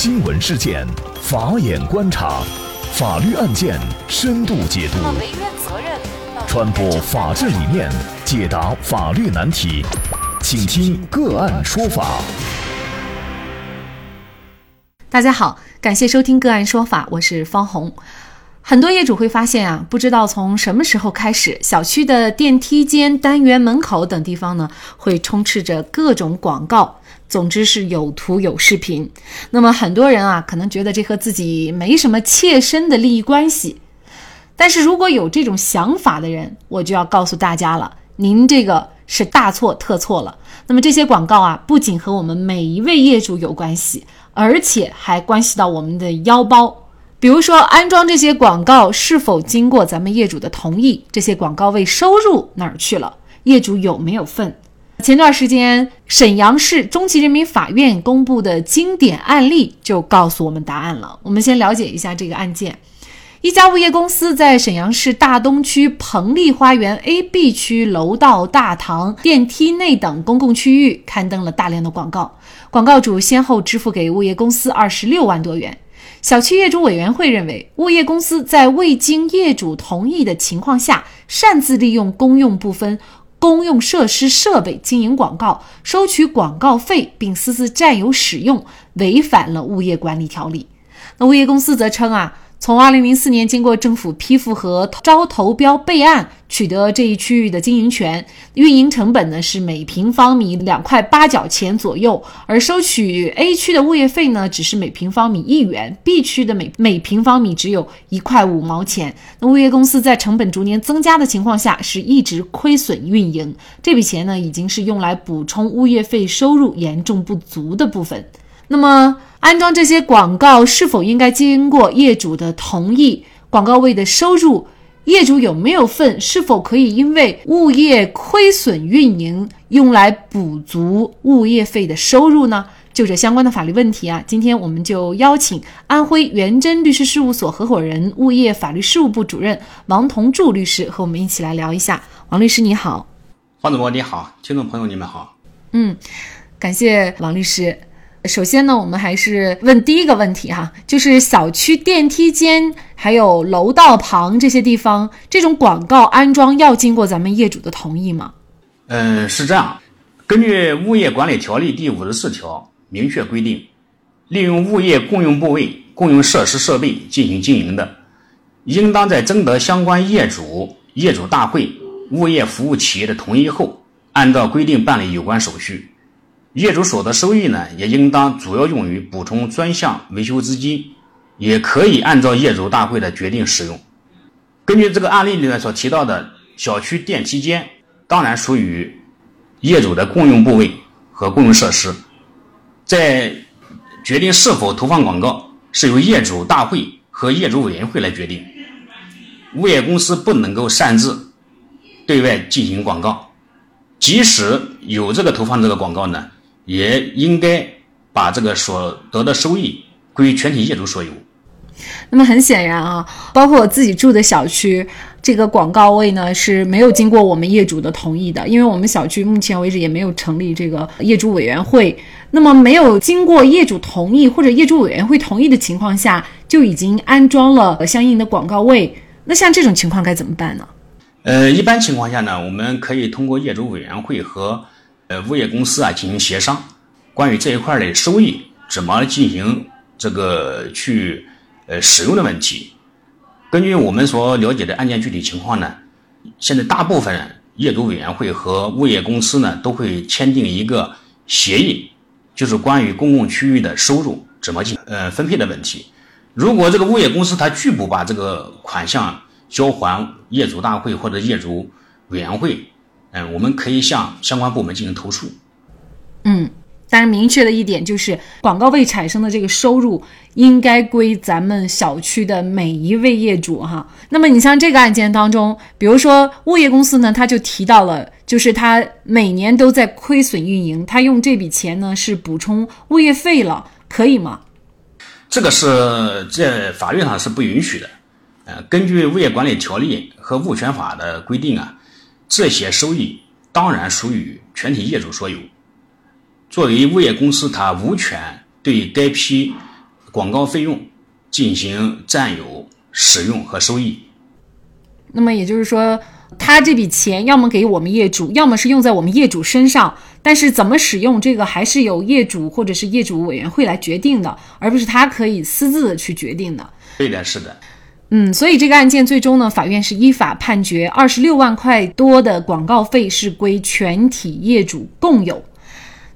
新闻事件，法眼观察，法律案件深度解读，传播法治理念，解答法律难题，请听个案说法。大家好，感谢收听个案说法，我是方红。很多业主会发现啊，不知道从什么时候开始，小区的电梯间、单元门口等地方呢，会充斥着各种广告。总之是有图有视频。那么很多人啊，可能觉得这和自己没什么切身的利益关系。但是如果有这种想法的人，我就要告诉大家了，您这个是大错特错了。那么这些广告啊，不仅和我们每一位业主有关系，而且还关系到我们的腰包。比如说，安装这些广告是否经过咱们业主的同意？这些广告位收入哪儿去了？业主有没有份？前段时间，沈阳市中级人民法院公布的经典案例就告诉我们答案了。我们先了解一下这个案件：一家物业公司在沈阳市大东区彭丽花园 A、B 区楼道、大堂、电梯内等公共区域刊登了大量的广告，广告主先后支付给物业公司二十六万多元。小区业主委员会认为，物业公司在未经业主同意的情况下，擅自利用公用部分公用设施设备经营广告，收取广告费，并私自占有使用，违反了物业管理条例。那物业公司则称啊。从二零零四年经过政府批复和招投标备案，取得这一区域的经营权，运营成本呢是每平方米两块八角钱左右，而收取 A 区的物业费呢只是每平方米一元，B 区的每每平方米只有一块五毛钱。那物业公司在成本逐年增加的情况下，是一直亏损运营，这笔钱呢已经是用来补充物业费收入严重不足的部分。那么，安装这些广告是否应该经过业主的同意？广告位的收入，业主有没有份？是否可以因为物业亏损运营用来补足物业费的收入呢？就这相关的法律问题啊，今天我们就邀请安徽元真律师事务所合伙人、物业法律事务部主任王同柱律师和我们一起来聊一下。王律师你好，黄主播你好，听众朋友你们好。嗯，感谢王律师。首先呢，我们还是问第一个问题哈，就是小区电梯间还有楼道旁这些地方，这种广告安装要经过咱们业主的同意吗？嗯，是这样。根据《物业管理条例》第五十四条明确规定，利用物业共用部位、共用设施设备进行经营的，应当在征得相关业主、业主大会、物业服务企业的同意后，按照规定办理有关手续。业主所得收益呢，也应当主要用于补充专项维修资金，也可以按照业主大会的决定使用。根据这个案例里面所提到的小区电梯间，当然属于业主的共用部位和共用设施，在决定是否投放广告，是由业主大会和业主委员会来决定。物业公司不能够擅自对外进行广告，即使有这个投放这个广告呢。也应该把这个所得的收益归全体业主所有。那么很显然啊，包括我自己住的小区，这个广告位呢是没有经过我们业主的同意的，因为我们小区目前为止也没有成立这个业主委员会。那么没有经过业主同意或者业主委员会同意的情况下，就已经安装了相应的广告位，那像这种情况该怎么办呢？呃，一般情况下呢，我们可以通过业主委员会和。呃，物业公司啊进行协商，关于这一块的收益怎么进行这个去呃使用的问题。根据我们所了解的案件具体情况呢，现在大部分业主委员会和物业公司呢都会签订一个协议，就是关于公共区域的收入怎么进呃分配的问题。如果这个物业公司他拒不把这个款项交还业主大会或者业主委员会。嗯，我们可以向相关部门进行投诉。嗯，但是明确的一点就是，广告位产生的这个收入应该归咱们小区的每一位业主哈。那么你像这个案件当中，比如说物业公司呢，他就提到了，就是他每年都在亏损运营，他用这笔钱呢是补充物业费了，可以吗？这个是在法律上是不允许的。呃，根据物业管理条例和物权法的规定啊。这些收益当然属于全体业主所有。作为物业公司，它无权对该批广告费用进行占有、使用和收益。那么也就是说，他这笔钱要么给我们业主，要么是用在我们业主身上。但是怎么使用这个，还是由业主或者是业主委员会来决定的，而不是他可以私自的去决定的。对的，是的。嗯，所以这个案件最终呢，法院是依法判决二十六万块多的广告费是归全体业主共有。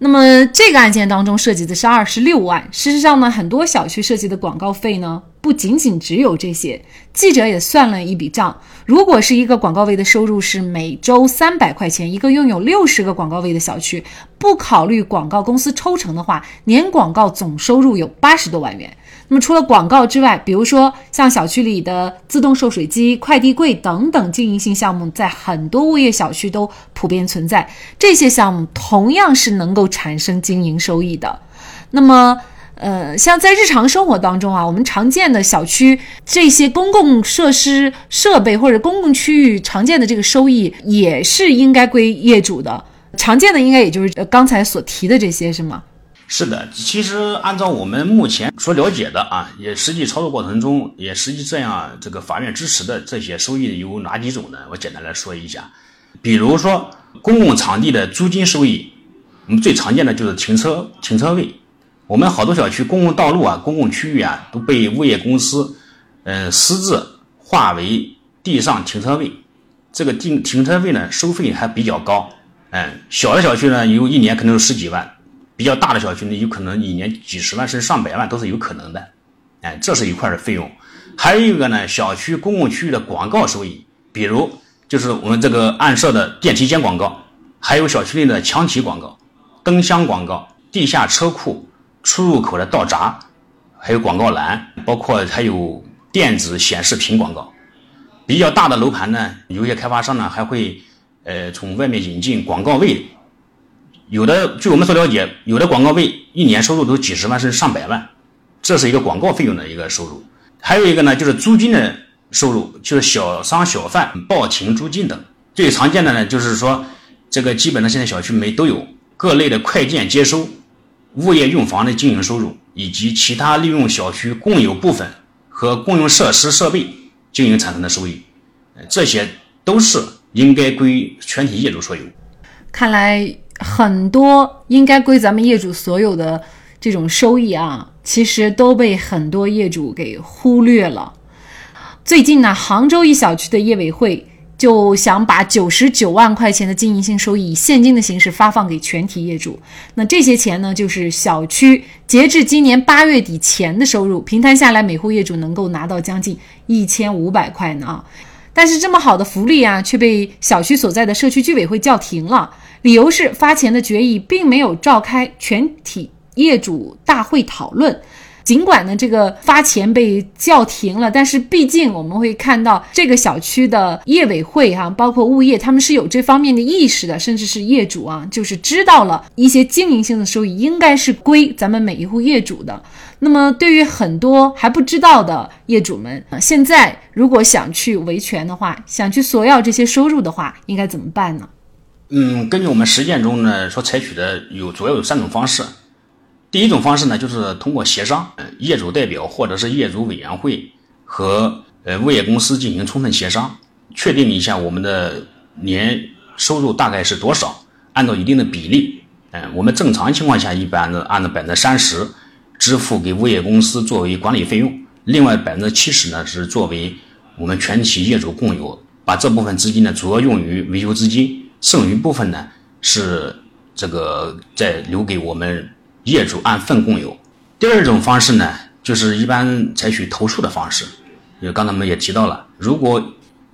那么这个案件当中涉及的是二十六万。事实上呢，很多小区涉及的广告费呢，不仅仅只有这些。记者也算了一笔账，如果是一个广告位的收入是每周三百块钱，一个拥有六十个广告位的小区，不考虑广告公司抽成的话，年广告总收入有八十多万元。那么除了广告之外，比如说像小区里的自动售水机、快递柜等等经营性项目，在很多物业小区都普遍存在。这些项目同样是能够产生经营收益的。那么，呃，像在日常生活当中啊，我们常见的小区这些公共设施设备或者公共区域常见的这个收益，也是应该归业主的。常见的应该也就是刚才所提的这些，是吗？是的，其实按照我们目前所了解的啊，也实际操作过程中，也实际这样这个法院支持的这些收益有哪几种呢？我简单来说一下，比如说公共场地的租金收益，我们最常见的就是停车停车位。我们好多小区公共道路啊、公共区域啊都被物业公司嗯私自划为地上停车位，这个停停车位呢收费还比较高，嗯，小的小区呢有一年可能有十几万。比较大的小区呢，有可能一年几十万甚至上百万都是有可能的，哎，这是一块的费用。还有一个呢，小区公共区域的广告收益，比如就是我们这个暗设的电梯间广告，还有小区内的墙体广告、灯箱广告、地下车库出入口的道闸，还有广告栏，包括还有电子显示屏广告。比较大的楼盘呢，有些开发商呢还会呃从外面引进广告位。有的，据我们所了解，有的广告位一年收入都几十万甚至上百万，这是一个广告费用的一个收入。还有一个呢，就是租金的收入，就是小商小贩报停租金等。最常见的呢，就是说这个基本的现在小区里都有各类的快件接收、物业用房的经营收入，以及其他利用小区共有部分和共用设施设备经营产生的收益，这些都是应该归全体业主所有。看来。很多应该归咱们业主所有的这种收益啊，其实都被很多业主给忽略了。最近呢，杭州一小区的业委会就想把九十九万块钱的经营性收益以现金的形式发放给全体业主。那这些钱呢，就是小区截至今年八月底前的收入，平摊下来，每户业主能够拿到将近一千五百块呢啊。但是这么好的福利啊，却被小区所在的社区居委会叫停了。理由是发钱的决议并没有召开全体业主大会讨论。尽管呢，这个发钱被叫停了，但是毕竟我们会看到这个小区的业委会哈，包括物业，他们是有这方面的意识的，甚至是业主啊，就是知道了一些经营性的收益应该是归咱们每一户业主的。那么，对于很多还不知道的业主们，现在如果想去维权的话，想去索要这些收入的话，应该怎么办呢？嗯，根据我们实践中呢所采取的有主要有三种方式。第一种方式呢，就是通过协商，业主代表或者是业主委员会和呃物业公司进行充分协商，确定一下我们的年收入大概是多少，按照一定的比例，嗯，我们正常情况下一般的按照百分之三十支付给物业公司作为管理费用，另外百分之七十呢是作为我们全体业主共有，把这部分资金呢主要用于维修资金。剩余部分呢，是这个再留给我们业主按份共有。第二种方式呢，就是一般采取投诉的方式。因为刚才我们也提到了，如果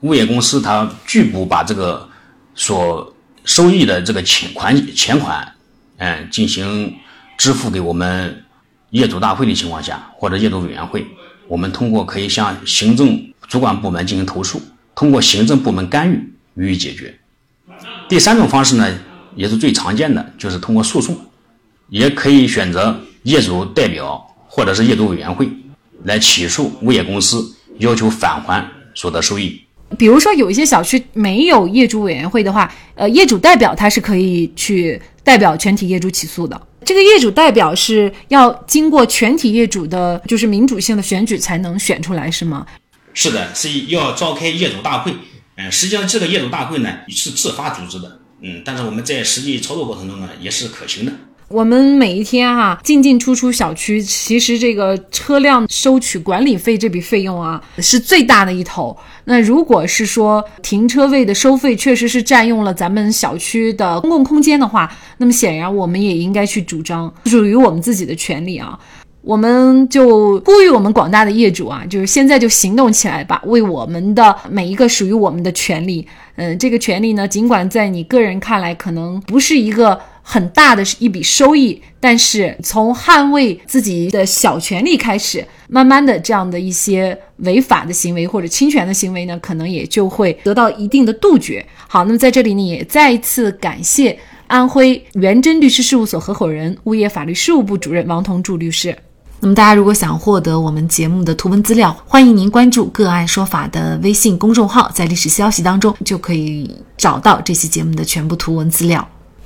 物业公司他拒不把这个所收益的这个钱款钱款，嗯，进行支付给我们业主大会的情况下，或者业主委员会，我们通过可以向行政主管部门进行投诉，通过行政部门干预予以解决。第三种方式呢，也是最常见的，就是通过诉讼，也可以选择业主代表或者是业主委员会来起诉物业公司，要求返还所得收益。比如说，有一些小区没有业主委员会的话，呃，业主代表他是可以去代表全体业主起诉的。这个业主代表是要经过全体业主的，就是民主性的选举才能选出来，是吗？是的，是要召开业主大会。嗯，实际上这个业主大会呢是自发组织的。嗯，但是我们在实际操作过程中呢也是可行的。我们每一天哈进进出出小区，其实这个车辆收取管理费这笔费用啊是最大的一头。那如果是说停车位的收费确实是占用了咱们小区的公共空间的话，那么显然我们也应该去主张属于我们自己的权利啊。我们就呼吁我们广大的业主啊，就是现在就行动起来吧，为我们的每一个属于我们的权利。嗯，这个权利呢，尽管在你个人看来可能不是一个。很大的是一笔收益，但是从捍卫自己的小权利开始，慢慢的这样的一些违法的行为或者侵权的行为呢，可能也就会得到一定的杜绝。好，那么在这里呢，也再一次感谢安徽元真律师事务所合伙人、物业法律事务部主任王同柱律师。那么大家如果想获得我们节目的图文资料，欢迎您关注“个案说法”的微信公众号，在历史消息当中就可以找到这期节目的全部图文资料。